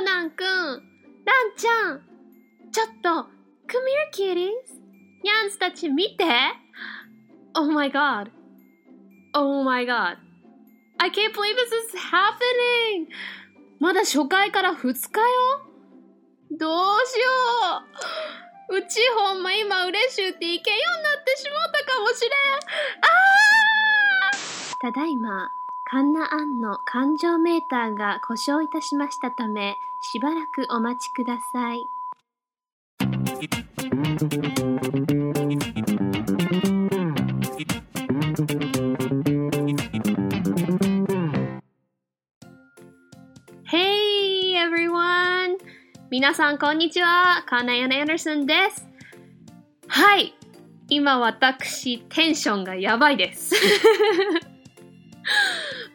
コナンくん、ランちゃん、ちょっと、come here kitties. ニャンズたち見て Oh my god. Oh my god. I can't believe this is happening! まだ初回から2日よ？どうしよううちほんま今嬉しゅうっていけんようになってしもうたかもしれんあーただいま、カンナアンの感情メーターが故障いたしましたため、しばらくお待ちください。Hey everyone! 皆さんこんにちは。カーナヤン・アンダーソンです。はい。今私、テンションがやばいです。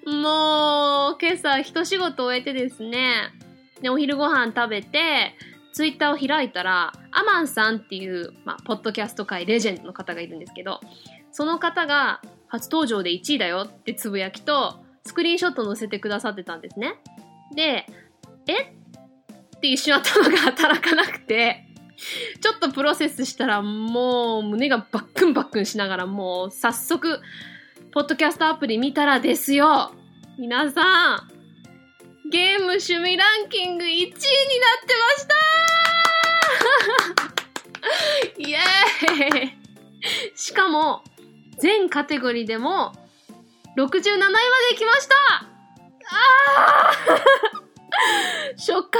もう、今朝一仕事終えてですね、で、お昼ご飯食べて、ツイッターを開いたら、アマンさんっていう、まあ、ポッドキャスト界レジェンドの方がいるんですけど、その方が初登場で1位だよってつぶやきと、スクリーンショット載せてくださってたんですね。で、え？って一瞬頭が働かなくて、ちょっとプロセスしたらもう胸がバックンバックンしながらもう早速、ポッドキャストアプリ見たらですよ。皆さん、ゲーム趣味ランキング1位になってました。イエーイ。しかも、全カテゴリーでも67位まで来ました。あー。初回か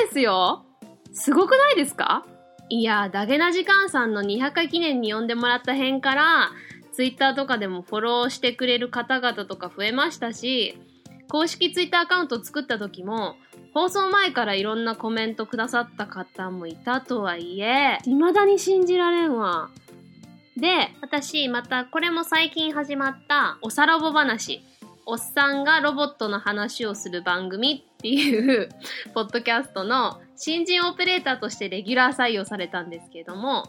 らですよ。すごくないですか？いや、ダゲな時間さんの200回記念に呼んでもらった辺から、ツイッターとかでもフォローしてくれる方々とか増えましたし、公式ツイッターアカウント作った時も、放送前からいろんなコメントくださった方もいたとはいえ、未だに信じられんわ。で、私、またこれも最近始まった、おさらぼ話。おっさんがロボットの話をする番組っていう、ポッドキャストの新人オペレーターとしてレギュラー採用されたんですけれども、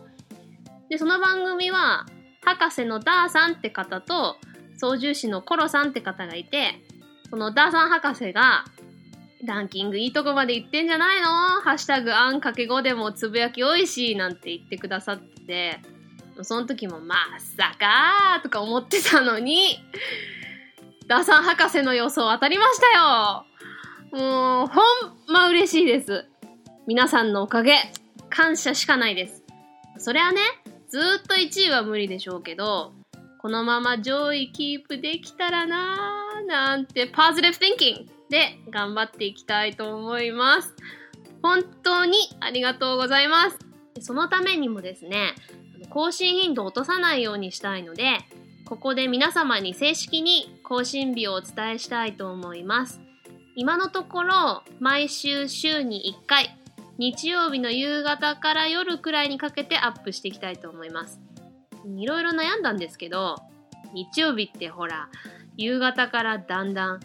で、その番組は、博士のダーさんって方と、操縦士のコロさんって方がいて、そのダーさん博士が、ランキングいいとこまで行ってんじゃないの？ハッシュタグあんかけ5でもつぶやき多いし、なんて言ってくださって、その時もまさかーとか思ってたのに、ダーさん博士の予想当たりましたよもう、ほんま嬉しいです。皆さんのおかげ、感謝しかないです。それはね、ずーっと1位は無理でしょうけど、このまま上位キープできたらなーなんて、ポジティブ thinking で頑張っていきたいと思います。本当にありがとうございます。そのためにもですね、更新頻度を落とさないようにしたいので、ここで皆様に正式に更新日をお伝えしたいと思います。今のところ、毎週週に1回、日曜日の夕方から夜くらいにかけてアップしていきたいと思います。いろいろ悩んだんですけど、日曜日ってほら、夕方からだんだん、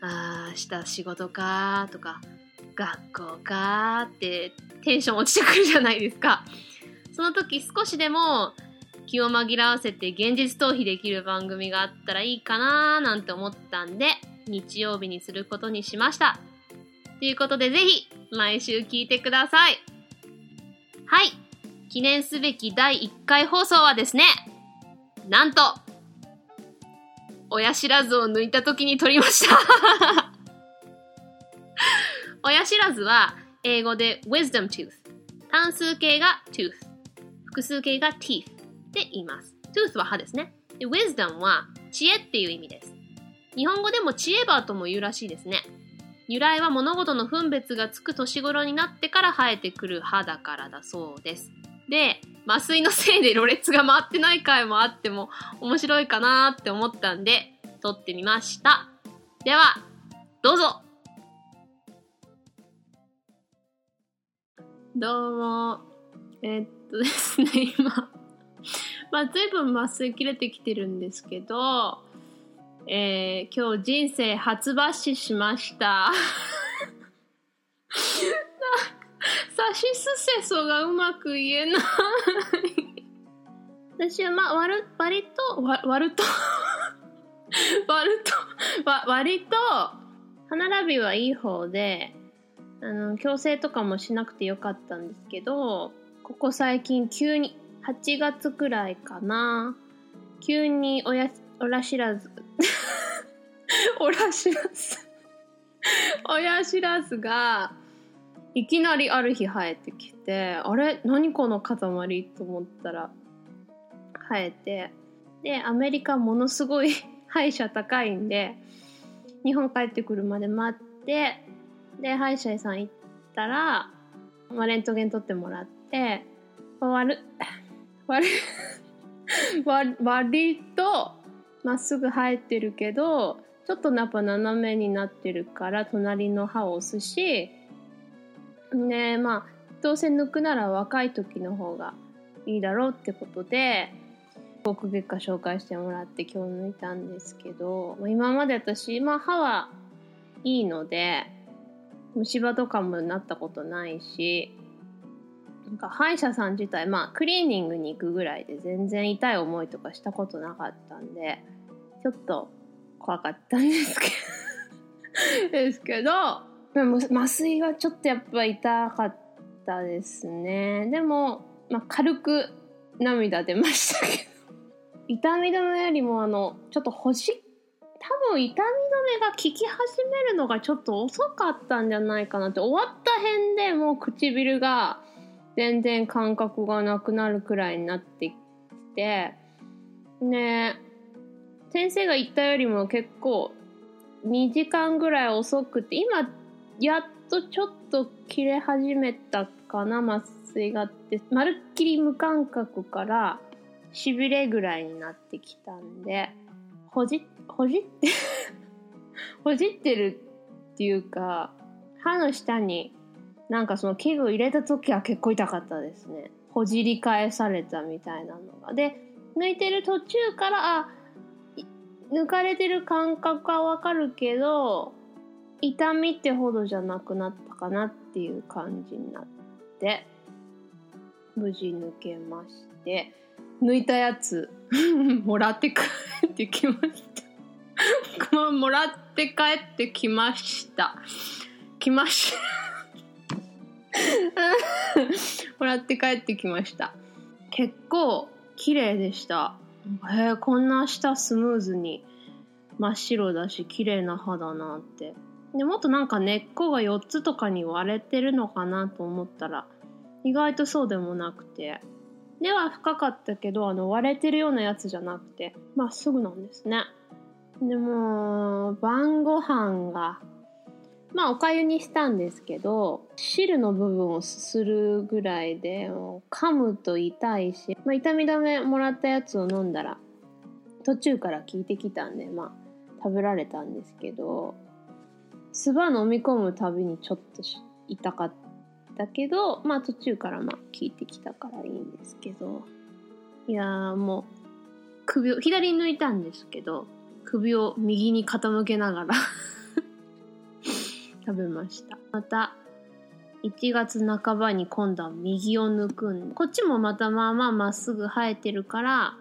あー、明日仕事かとか、学校かってテンション落ちてくるじゃないですか。その時少しでも気を紛らわせて現実逃避できる番組があったらいいかなーなんて思ったんで、日曜日にすることにしました。ということでぜひ毎週聞いてください。はい。記念すべき第1回放送はですね、なんと、親知らずを抜いた時に撮りました。親知らずは英語で wisdom tooth。単数形が tooth。複数形が teeth って言います。tooth は歯ですね。で wisdom は知恵っていう意味です。日本語でも知恵葉とも言うらしいですね。由来は物事の分別がつく年頃になってから生えてくる歯だからだそうです。で、麻酔のせいでろれつが回ってない回もあっても面白いかなって思ったんで、撮ってみました。では、どうぞどうも。えっとですね、今、まあ、随分麻酔切れてきてるんですけど、えー、今日人生初抜歯しました。さしすせそがうまく言えない。私はまあ、割、割と、割ると、割ると、わ割と、歯並びはいい方で、あの矯正とかもしなくてよかったんですけどここ最近急に8月くらいかな急に親親知らず親知らず親知らずがいきなりある日生えてきてあれ？何この塊？と思ったら生えてでアメリカものすごい 歯医者高いんで日本帰ってくるまで待ってで歯医者さん行ったら、まあ、レントゲン取ってもらって割る割る割とまっすぐ生えてるけどちょっとやっぱ斜めになってるから隣の歯を押すしねまあどうせ抜くなら若い時の方がいいだろうってことで口腔外科紹介してもらって今日抜いたんですけど今まで私、まあ、歯はいいので虫歯とかもなったことないしなんか歯医者さん自体まあクリーニングに行くぐらいで全然痛い思いとかしたことなかったんでちょっと怖かったんですけど。ですけど麻酔はちょっとやっぱ痛かったですね。でも、まあ、軽く涙出ましたけど。痛み止めよりもあのちょっと欲しい多分痛み止めが効き始めるのがちょっと遅かったんじゃないかなって。終わった辺でもう唇が全然感覚がなくなるくらいになってきてね先生が言ったよりも結構2時間ぐらい遅くて今やっとちょっと切れ始めたかな麻酔がってまるっきり無感覚からしびれぐらいになってきたんでほじほじって ほじってるっていうか歯の下になんかその器具入れた時は結構痛かったですね。ほじり返されたみたいなのが。で、抜いてる途中から、あ、抜かれてる感覚はわかるけど、痛みってほどじゃなくなったかなっていう感じになって、無事抜けまして、抜いたやつ、もらって帰ってきました。もらって帰ってきました。来ました。もらって帰ってきました。結構綺麗でしたへ。え、こんな下スムーズに真っ白だし綺麗な歯だなって。でもっとなんか根っこが4つとかに割れてるのかなと思ったら意外とそうでもなくて。根は深かったけどあの割れてるようなやつじゃなくてまっすぐなんですね。でも晩ご飯がまあおかゆにしたんですけど汁の部分をすするぐらいで噛むと痛いし、まあ、痛み止めもらったやつを飲んだら途中から効いてきたんでまあ食べられたんですけど唾飲み込むたびにちょっと痛かったけどまあ途中からまあ効いてきたからいいんですけどいやーもう首を左に抜いたんですけど首を右に傾けながら食べました。また、1月半ばに今度は右を抜くんで、こっちもまたまあまあまっすぐ生えてるから、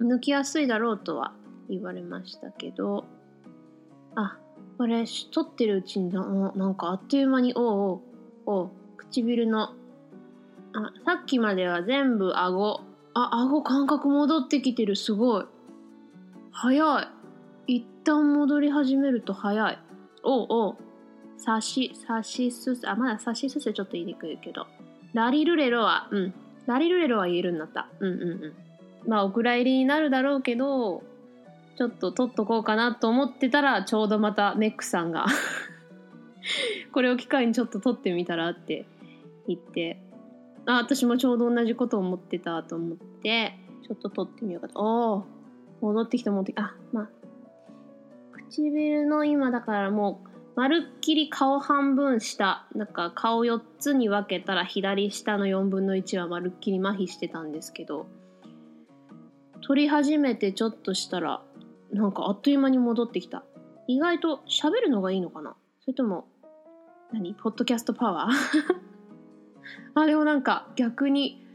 抜きやすいだろうとは言われましたけど、あ、これ、取ってるうちにななんかあっという間に、おうおう、おう、唇の、あ、さっきまでは全部顎。あ、顎感覚戻ってきてる、すごい。早い。一旦戻り始めると早い。おうおう。さし、さしすせ、あ、まださしすせちょっと言いにくいけど。ラリルレロは、うん。ラリルレロは言えるんだった。うんうんうん。まあ、お蔵入りになるだろうけど、ちょっと取っとこうかなと思ってたら、ちょうどまたメックさんが これを機会にちょっと取ってみたらって言って、あ、私もちょうど同じこと思ってたと思って、ちょっと取ってみようかと。おお戻ってきた戻ってきた。あ、まあ、唇の今だからもう、まるっきり顔半分下、なんか顔4つに分けたら左下の4分の1はまるっきり麻痺してたんですけど、取り始めてちょっとしたら、なんかあっという間に戻ってきた。意外と喋るのがいいのかな？それとも、何？ポッドキャストパワー？あ、でもなんか逆に、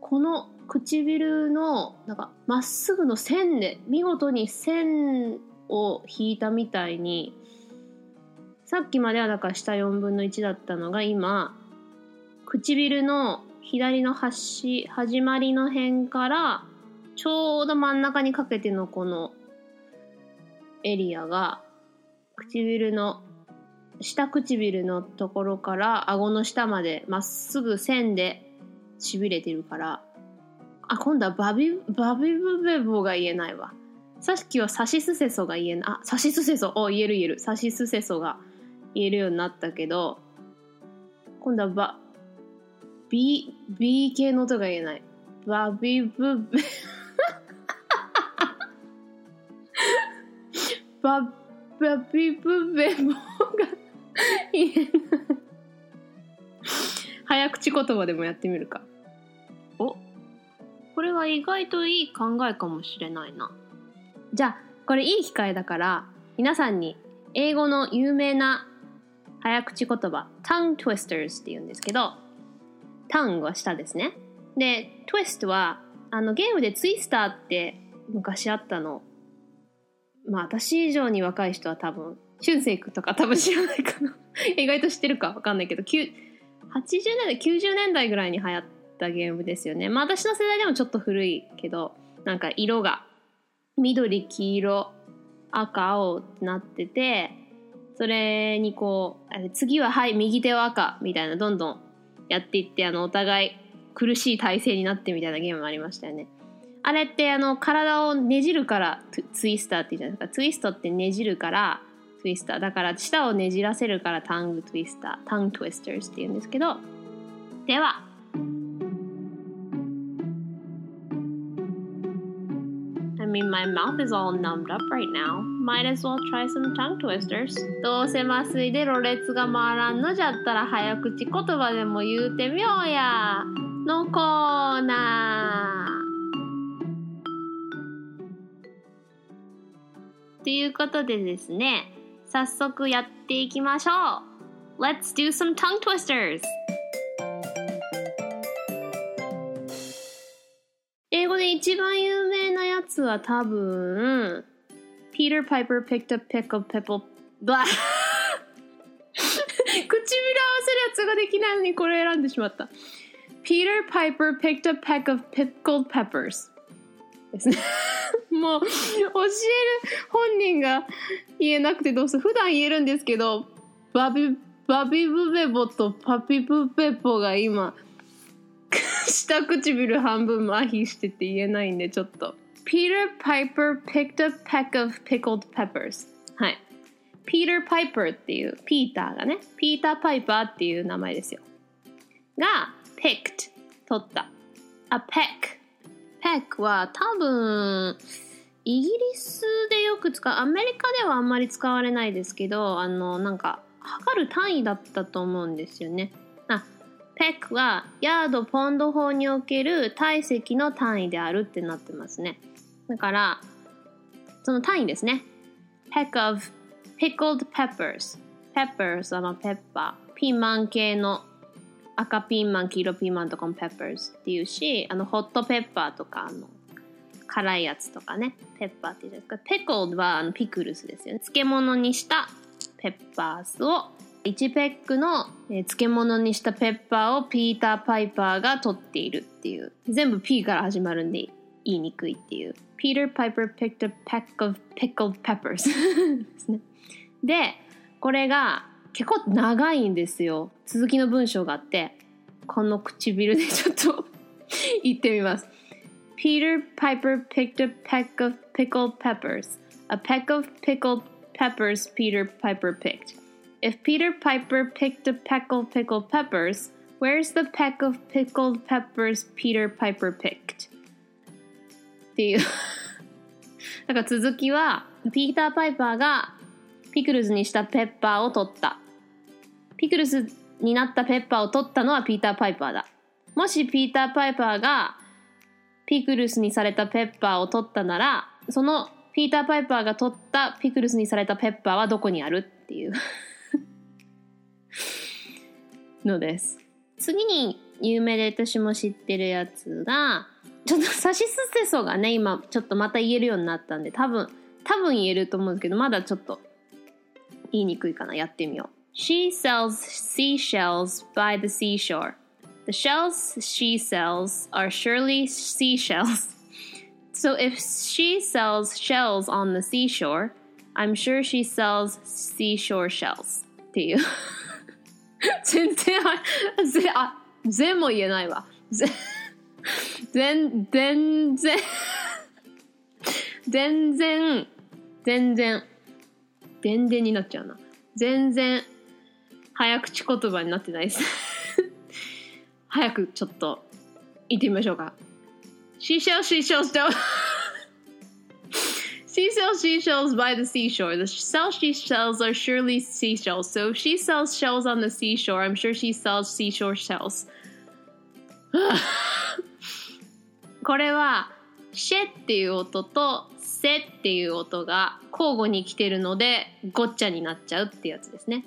この唇の、なんかまっすぐの線で、見事に線を引いたみたいに、さっきまではだから下4分の1だったのが今、唇の左の端、始まりの辺から、ちょうど真ん中にかけてのこのエリアが、唇の、下唇のところから顎の下までまっすぐ線で痺れてるから、あ、今度はバビ、バビブベボが言えないわ。さっきはサシスセソが言えない。あ、サシスセソ。お、言える言える。サシスセソが言えるようになったけど、今度はバ、B、B 系の音が言えない。バビブベ、バ、バビブベボが 言えない。早口言葉でもやってみるか。お、これは意外といい考えかもしれないな。じゃあ、これいい機会だから、皆さんに英語の有名な早口言葉、tongue twisters って言うんですけど、tongue は下ですね。で、twist は、あの、ゲームでツイスターって昔あったの。まあ、私以上に若い人は多分、俊く君とか多分知らないかな。意外と知ってるかわかんないけど、80年代、90年代ぐらいに流行ったゲームですよね。まあ、私の世代でもちょっと古いけど、なんか色が緑、黄色、赤、青ってなってて、それにこう、あれ次ははい、右手は赤みたいな、どんどんやっていって、あの、お互い苦しい体勢になってみたいなゲームもありましたよね。あれって、あの、体をねじるからツイスターって言うじゃないですか。ツイストってねじるから、ツイスター。だから、舌をねじらせるからタングツイスター、タングトゥイスターズって言うんですけど、では、I mean, my mouth is all numbed up right now. Might as well try some tongue twisters. どうせ麻酔でろれつが回らんのじゃったら早口言葉でも言うてみようや。のコーナー。ということでですね、早速やっていきましょう。Let's do some tongue twisters! 英語で一番有名なやつは多分、Peter Piper picked a pickle pipple, ば唇 合わせるやつができないのにこれ選んでしまった。Peter Piper picked a peck of pickled peppers. ですね。もう、教える本人が言えなくてどうする普段言えるんですけど、バビ、バビブベボとパピブベボが今、下唇半分麻痺してて言えないんでちょっと。Peter Piper picked a peck of pickled peppers. はい。Peter Piper っていう、ピーターがね、ピーター・パイパーっていう名前ですよ。が、picked、取った。a peck。peck は多分、イギリスでよく使う、アメリカではあんまり使われないですけど、あの、なんか、測る単位だったと思うんですよね。あ、ペックはヤードポンド法における体積の単位であるってなってますね。だから、その単位ですね。peck of pickled peppers。peppers はまあペッパー。ピーマン系の赤ピーマン、黄色ピーマンとかも peppers っていうし、あの、ホットペッパーとか、あの、辛いやつとかね、ペッパーって言うじゃないですか。pickled はあのピクルスですよね。漬物にしたペッパースを1ペックの、漬物にしたペッパーをピーター・パイパーが取っているっていう。全部 P から始まるんで言いにくいっていう。Peter Piper picked a peck of pickled peppers ですね。で、これが結構長いんですよ。続きの文章があって、この唇でちょっと言ってみます。Peter Piper picked a peck of pickled peppers. A peck of pickled peppers Peter Piper picked. If Peter Piper picked a peck of pickled peppers, where's the peck of pickled peppers Peter Piper picked? っていう。だから続きは、ピーター・パイパーがピクルスにしたペッパーを取った。ピクルスになったペッパーを取ったのはピーター・パイパーだ。もしピーター・パイパーがピクルスにされたペッパーを取ったなら、そのピーター・パイパーが取ったピクルスにされたペッパーはどこにあるっていう のです。次に有名で私も知ってるやつが、ちょっとサシスセソがね、今ちょっとまた言えるようになったんで、多分、多分言えると思うんですけど、まだちょっと言いにくいかな。やってみよう。She sells seashells by the seashore. The shells she sells are surely seashells. So if she sells shells on the seashore, I'm sure she sells seashore shells. っていう。全然あ、ぜ、あ、全も言えないわ。ぜ、全、全然、全然、全然、全然になっちゃうな。全然、早口言葉になってないです。早くちょっと、言ってみましょうか。Seashells, seashells, don't. she sells seashells by the seashore. The sell she sells are surely seashells. So if she sells shells on the seashore, I'm sure she sells seashore shells. これは、シェっていう音とセっていう音が交互に来てるので、ごっちゃになっちゃうってやつですね。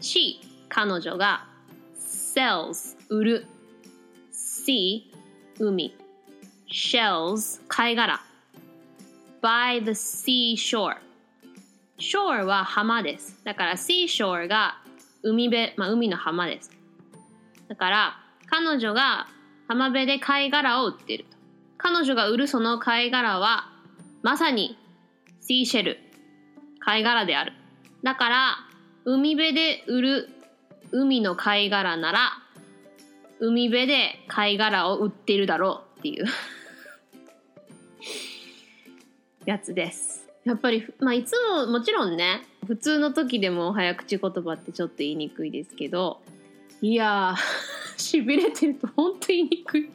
シ、彼女が sells、売る。sea、海。shells、貝殻。by the seashore。shore は浜です。だから seashore が海辺、まあ海の浜です。だから彼女が浜辺で貝殻を売ってる。彼女が売るその貝殻はまさにシーシェル、貝殻である。だから海辺で売る海の貝殻なら海辺で貝殻を売ってるだろうっていう やつです。やっぱり、まあ、いつももちろんね普通の時でも早口言葉ってちょっと言いにくいですけどいやー しびれてると本当言いにくい、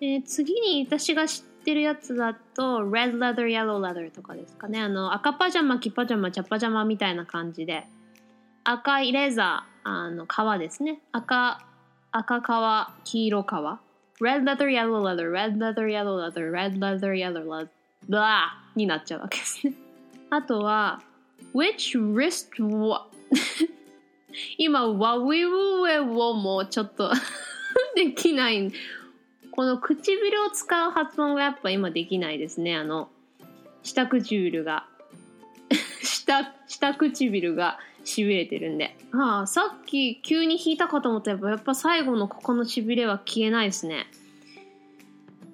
え次に私が知ってるやつだと Red leather, yellow leather とかですかねあの赤パジャマ黄パジャマ茶パジャマみたいな感じで赤いレザーあの革ですね赤赤革黄色革 Red leather, yellow leather, red leather, yellow leather, red leather, yellow leather ブラーになっちゃうわけですね。あとは、which wrist wa 今、ワウィウェをもちょっとできない。この唇を使う発音がやっぱ今できないですね。あの、下唇が。下、下唇が痺れてるんで。ああ、さっき急に弾いたかと思ったらやっぱ最後のここの痺れは消えないですね。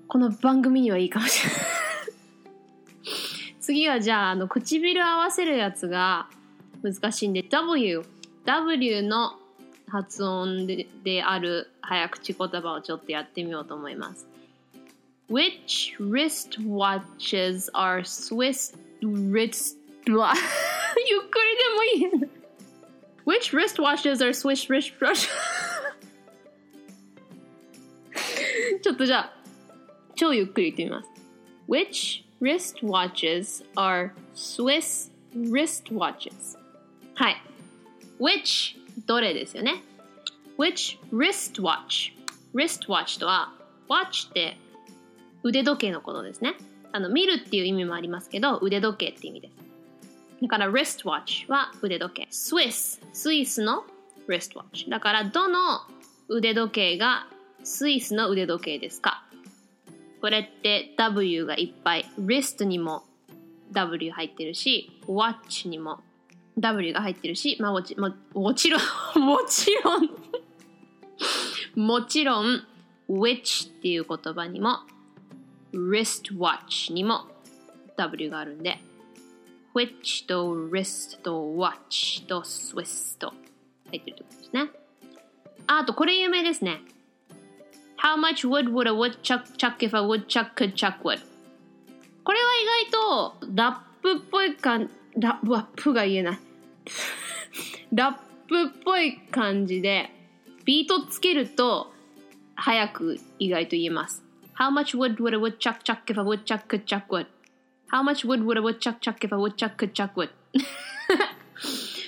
この番組にはいいかもしれない。次はじゃあ、あの、唇合わせるやつが難しいんで、W。W の発音でである早口言葉をちょっとやってみようと思います。Which wristwatches are Swiss wrist... ゆっくりでもいい。Which wristwatches are Swiss wristwatches? ちょっとじゃあ、超ゆっくり言ってみます。Which wristwatches are Swiss wristwatches? はい。which どれですよね？which wristwatch? Wristwatch とは watch って腕時計のことですね。あの見るっていう意味もありますけど腕時計って意味です。だから wristwatch は腕時計。Swiss スイスの wristwatch だからどの腕時計がスイスの腕時計ですか？これって W がいっぱい wrist にも W 入ってるし watch にも W が入ってるしまあもちももちろんもちろんもちろん which っていう言葉にも wristwatch にも W があるんで which と wrist と watch と Swiss と入ってるってことですねああとこれ有名ですね How much wood would a woodchuck chuck if a woodchuck could chuck wood? これは意外とラップっぽい感ララップが言えないラップっぽい感じでビートつけると早く意外と言えます How much wood would a woodchuck chuck if a woodchuck could chuck wood? How much wood would a woodchuck chuck if a woodchuck could chuck wood?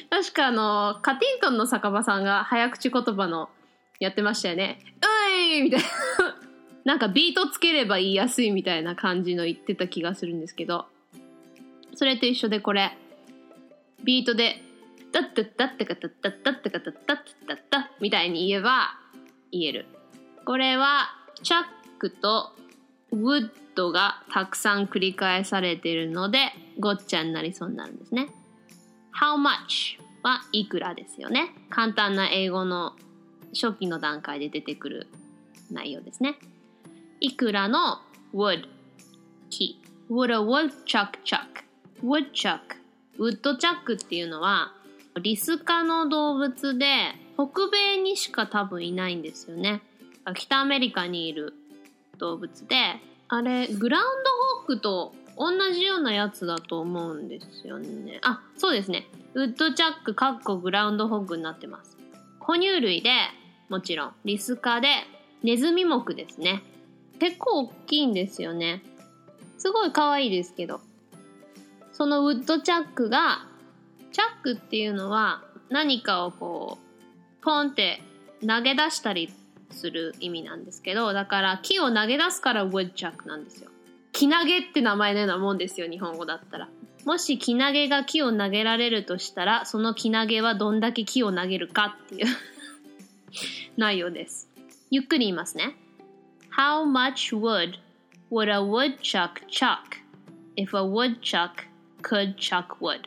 確かあのカティントンの酒場さんが早口言葉のやってましたよね。ういみたいな。なんかビートつければ言いやすいみたいな感じの言ってた気がするんですけど、それと一緒でこれ、ビートで、タッタッタッタカタッタッタッタカタッタッタッタみたいに言えば言える。これは、チャックとウッドがたくさん繰り返されているので、ごっちゃになりそうになるんですね。How much はいくらですよね。簡単な英語の初期の段階で出てくる内容ですね。いくらの would 木 would a woodchuck chuck woodchuck ウッドチャックっていうのはリス科の動物で北米にしか多分いないんですよね。北アメリカにいる動物であれグラウンドホークと同じようなやつだと思うんですよね。あ、そうですね。ウッドチャックかっこグラウンドホッグになってます。哺乳類で、もちろん、リス科で、ネズミ目ですね。結構大きいんですよね。すごい可愛いですけど。そのウッドチャックが、チャックっていうのは何かをこう、ポンって投げ出したりする意味なんですけど、だから木を投げ出すからウッドチャックなんですよ。木投げって名前のようなもんですよ、日本語だったら。もし木投げが木を投げられるとしたら、その木投げはどんだけ木を投げるかっていう 内容です。ゆっくり言いますね。How much wood would a woodchuck chuck if a woodchuck could chuck wood?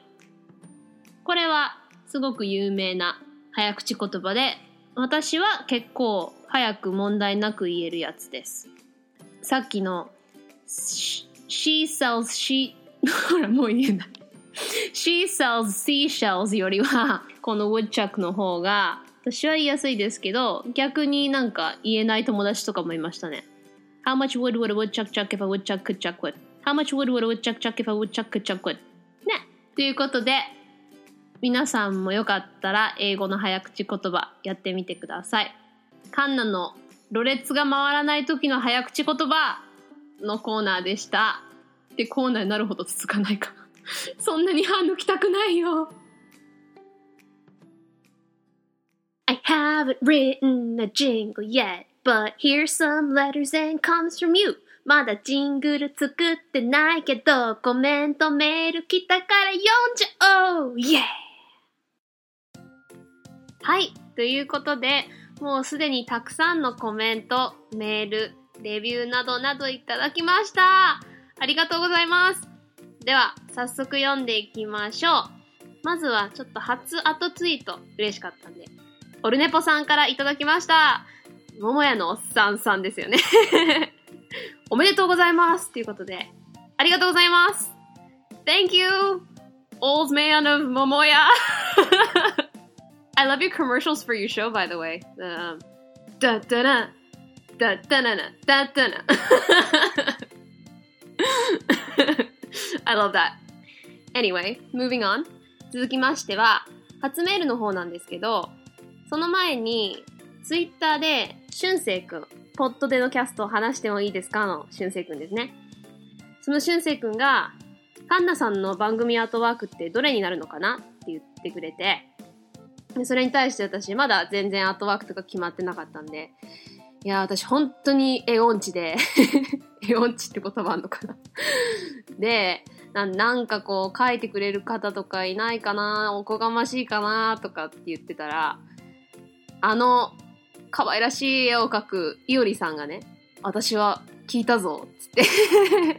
これはすごく有名な早口言葉で、私は結構早く問題なく言えるやつです。さっきの she sells she ほらもう言えない she sells seashells よりはこの woodchuck の方が私は言いやすいですけど逆になんか言えない友達とかもいましたね How much wood would a woodchuck chuck if a woodchuck could chuck wood? How much wood would a woodchuck chuck if a woodchuck could chuck wood? ねということで皆さんもよかったら英語の早口言葉やってみてくださいカンナのろれつが回らない時の早口言葉のコーナーでした。で、コーナーになるほど続かないか。そんなに歯抜きたくないよ。I haven't written a jingle yet, but here's some letters and comes from you. まだジングル作ってないけど、コメントメール来たから読んじゃおうイェーはい。ということで、もうすでにたくさんのコメント、メール、レビューなどなどいただきました。ありがとうございます。では、早速読んでいきましょう。まずは、ちょっと初後ツイート、嬉しかったんで。オルネポさんからいただきました。桃屋のおっさんさんですよねおめでとうございますということで、ありがとうございます !Thank you! Old man of 桃屋 I love your commercials for your show, by the way. Um, da da da da da da da da da I love that. Anyway, moving on. 続きましては、初メールの方なんですけど、その前に、ツイッターで、しゅんせいくん、ポッドでのキャストを話してもいいですか？のしゅんせいくんですね。そのしゅんせいくんが、カンナさんの番組アートワークってどれになるのかな？って言ってくれて、それに対して私まだ全然アートワークとか決まってなかったんで、いや、私本当に絵音痴で 絵音痴って言葉あんのかな？でな、なんかこう書いてくれる方とかいないかな？おこがましいかな？とかって言ってたら、あの、可愛らしい絵を描くいおりさんがね、私は聞いたぞ、つって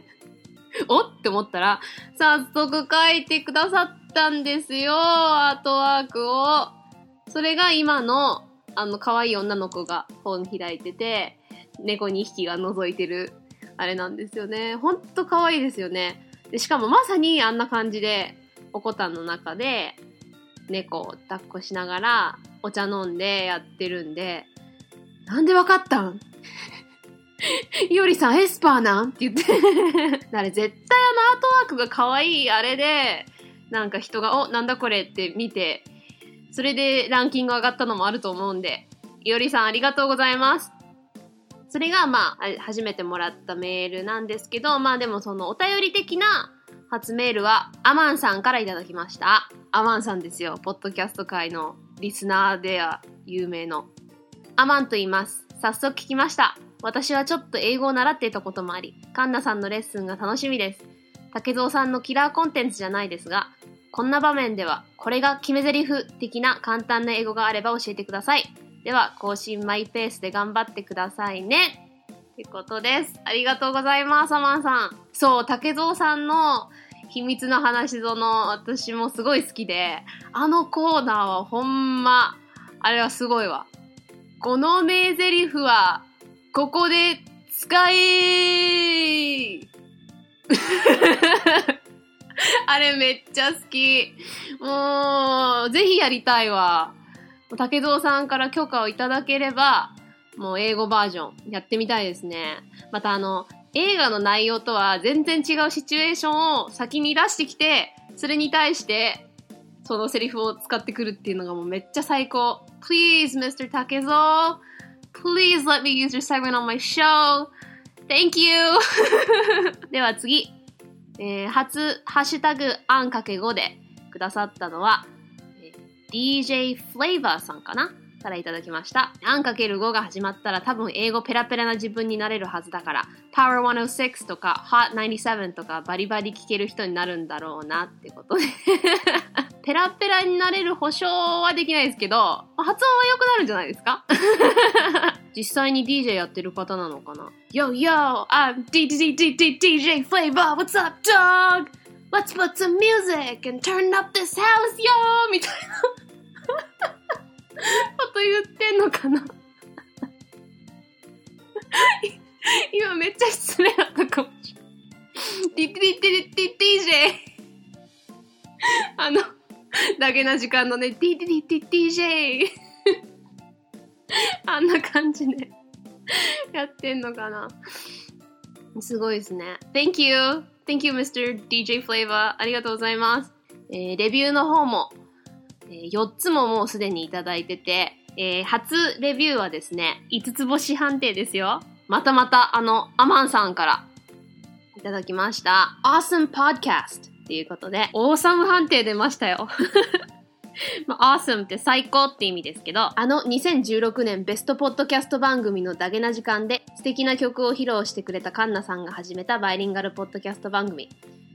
おって思ったら、早速書いてくださったんですよ、アートワークを。それが今のあの、可愛い女の子が本開いてて、猫2匹が覗いてる、あれなんですよね。ほんと可愛いですよね。で、しかもまさにあんな感じで、おこたんの中で、猫を抱っこしながら、お茶飲んでやってるんで、なんでわかったん？いおりさんエスパーなん？って言って あれ絶対あのアートワークが可愛いあれで、なんか人が、お、なんだこれって見て、それでランキング上がったのもあると思うんで、いおりさんありがとうございます。それがまあ、初めてもらったメールなんですけど、まあでもそのお便り的な初メールはアマンさんからいただきました。アマンさんですよ。ポッドキャスト界のリスナーでは有名の。アマンと言います。早速聞きました。私はちょっと英語を習っていたこともあり、カンナさんのレッスンが楽しみです。竹蔵さんのキラーコンテンツじゃないですが、こんな場面では、これが決め台詞的な簡単な英語があれば教えてください。では、更新マイペースで頑張ってくださいね。ってことです。ありがとうございます、アマンさん。そう、竹蔵さんの秘密の話その私もすごい好きで、あのコーナーはほんま、あれはすごいわ。この名台詞は、ここで使え あれめっちゃ好き。もう、ぜひやりたいわ。竹蔵さんから許可をいただければ、もう英語バージョンやってみたいですね。またあの、映画の内容とは全然違うシチュエーションを先に出してきて、それに対して、そのセリフを使ってくるっていうのがもうめっちゃ最高。Please, Mr. Takezo, please let me use your segment on my show. Thank you! では次。えー初、ハッシュタグ、あんかけ5でくださったのは、えー DJ Flavor さんかなからいただきました。あんかける5が始まったら多分英語ペラペラな自分になれるはずだから、Power 106とか Hot 97とかバリバリ聞ける人になるんだろうなってことで。ペラペラになれる保証はできないですけど、発音は良くなるんじゃないですか？実際に DJ やってる方なのかな ?Yo, yo, I'm DJ, DJ Flavor, what's up, dog? Let's put some music and turn up this house, yo! みたいな こと言ってんのかな？今めっちゃ失礼だったかもしれない。DJ! あの、だけな時間のね、DJ! あんな感じでやってんのかな。すごいですね。Thank you! Thank you, Mr. DJ Flavor. ありがとうございます。えーレビューの方も、えー4つももうすでにいただいてて、えー初レビューはですね、5つ星判定ですよ。またまた、あの、アマンさんからいただきました。Awesome Podcast っていうことで、オーサム判定出ましたよ。まあ、awesome って最高って意味ですけど、あの2016年ベストポッドキャスト番組のダゲな時間で素敵な曲を披露してくれたカンナさんが始めたバイリンガルポッドキャスト番組。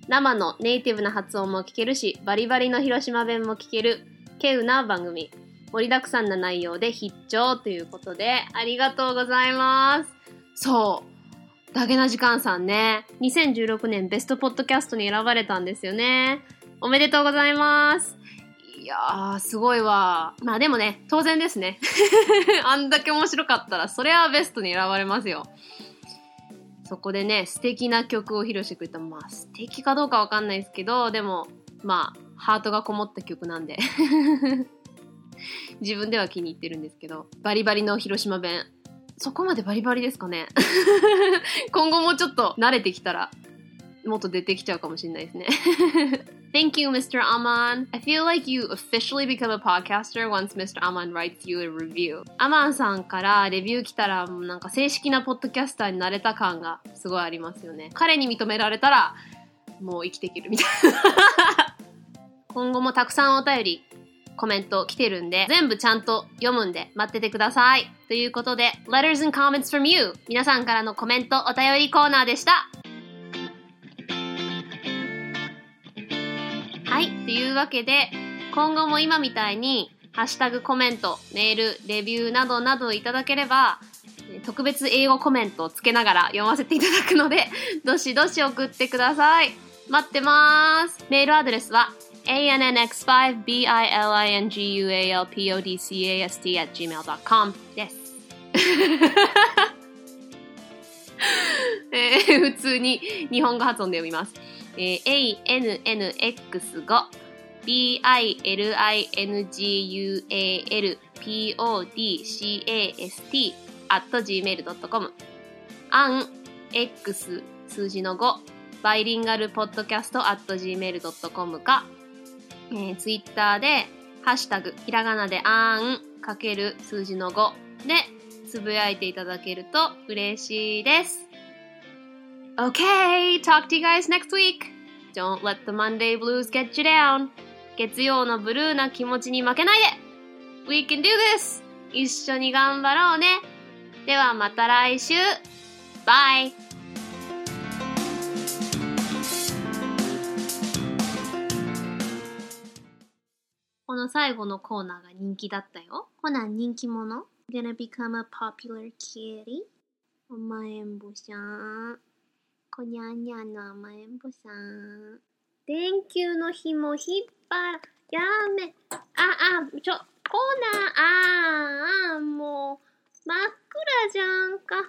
生のネイティブな発音も聞けるし、バリバリの広島弁も聞ける、稀有な番組。盛りだくさんな内容で必聴ということで、ありがとうございます。そう。ダゲな時間さんね、2016年ベストポッドキャストに選ばれたんですよね。おめでとうございます。いやー、すごいわ。まあでもね、当然ですね。あんだけ面白かったら、それはベストに選ばれますよ。そこでね、素敵な曲を披露してくれた。まあ、素敵かどうかわかんないですけど、でも、まあ、ハートがこもった曲なんで。自分では気に入ってるんですけど、バリバリの広島弁。そこまでバリバリですかね 今後もちょっと慣れてきたら、もっと出てきちゃうかもしれないですね。Thank you, Mr. Aman. I feel like you officially become a podcaster once Mr. Aman writes you a review. アマンさんからレビュー来たら、もうなんか正式なポッドキャスターになれた感がすごいありますよね。彼に認められたら、もう生きていけるみたいな。今後もたくさんお便り、コメント来てるんで、全部ちゃんと読むんで待っててください。ということで、Letters and Comments from You 皆さんからのコメントお便りコーナーでした。はい。というわけで、今後も今みたいに、ハッシュタグコメント、メール、レビューなどなどいただければ、特別英語コメントをつけながら読ませていただくので、どしどし送ってください。待ってます。メールアドレスは、annx5bilinggualpodcast.gmail.com です。えー普通に日本語発音で読みます。えー ANNX5BILINGUALPODCAST at gmail.com アン X 数字の5バイリンガルポッドキャスト at gmail.com か、えー、ツイッターでハッシュタグひらがなであんかける数字の5でつぶやいていただけると嬉しいです。Okay, talk to you guys next week. Don't let the Monday blues get you down. 月曜のブルーな気持ちに負けないで !We can do this! 一緒に頑張ろうねではまた来週バイ最後のコーナーが人気だったよ。ほな、人気者 ?gonna become a popular kitty? 甘えんぼさん。こにゃんにゃんの甘えんぼさん。電球の紐引っ張ら、やめ、あ、あ、ちょ、コーナー、あー、あー、もう、真っ暗じゃんか。あ、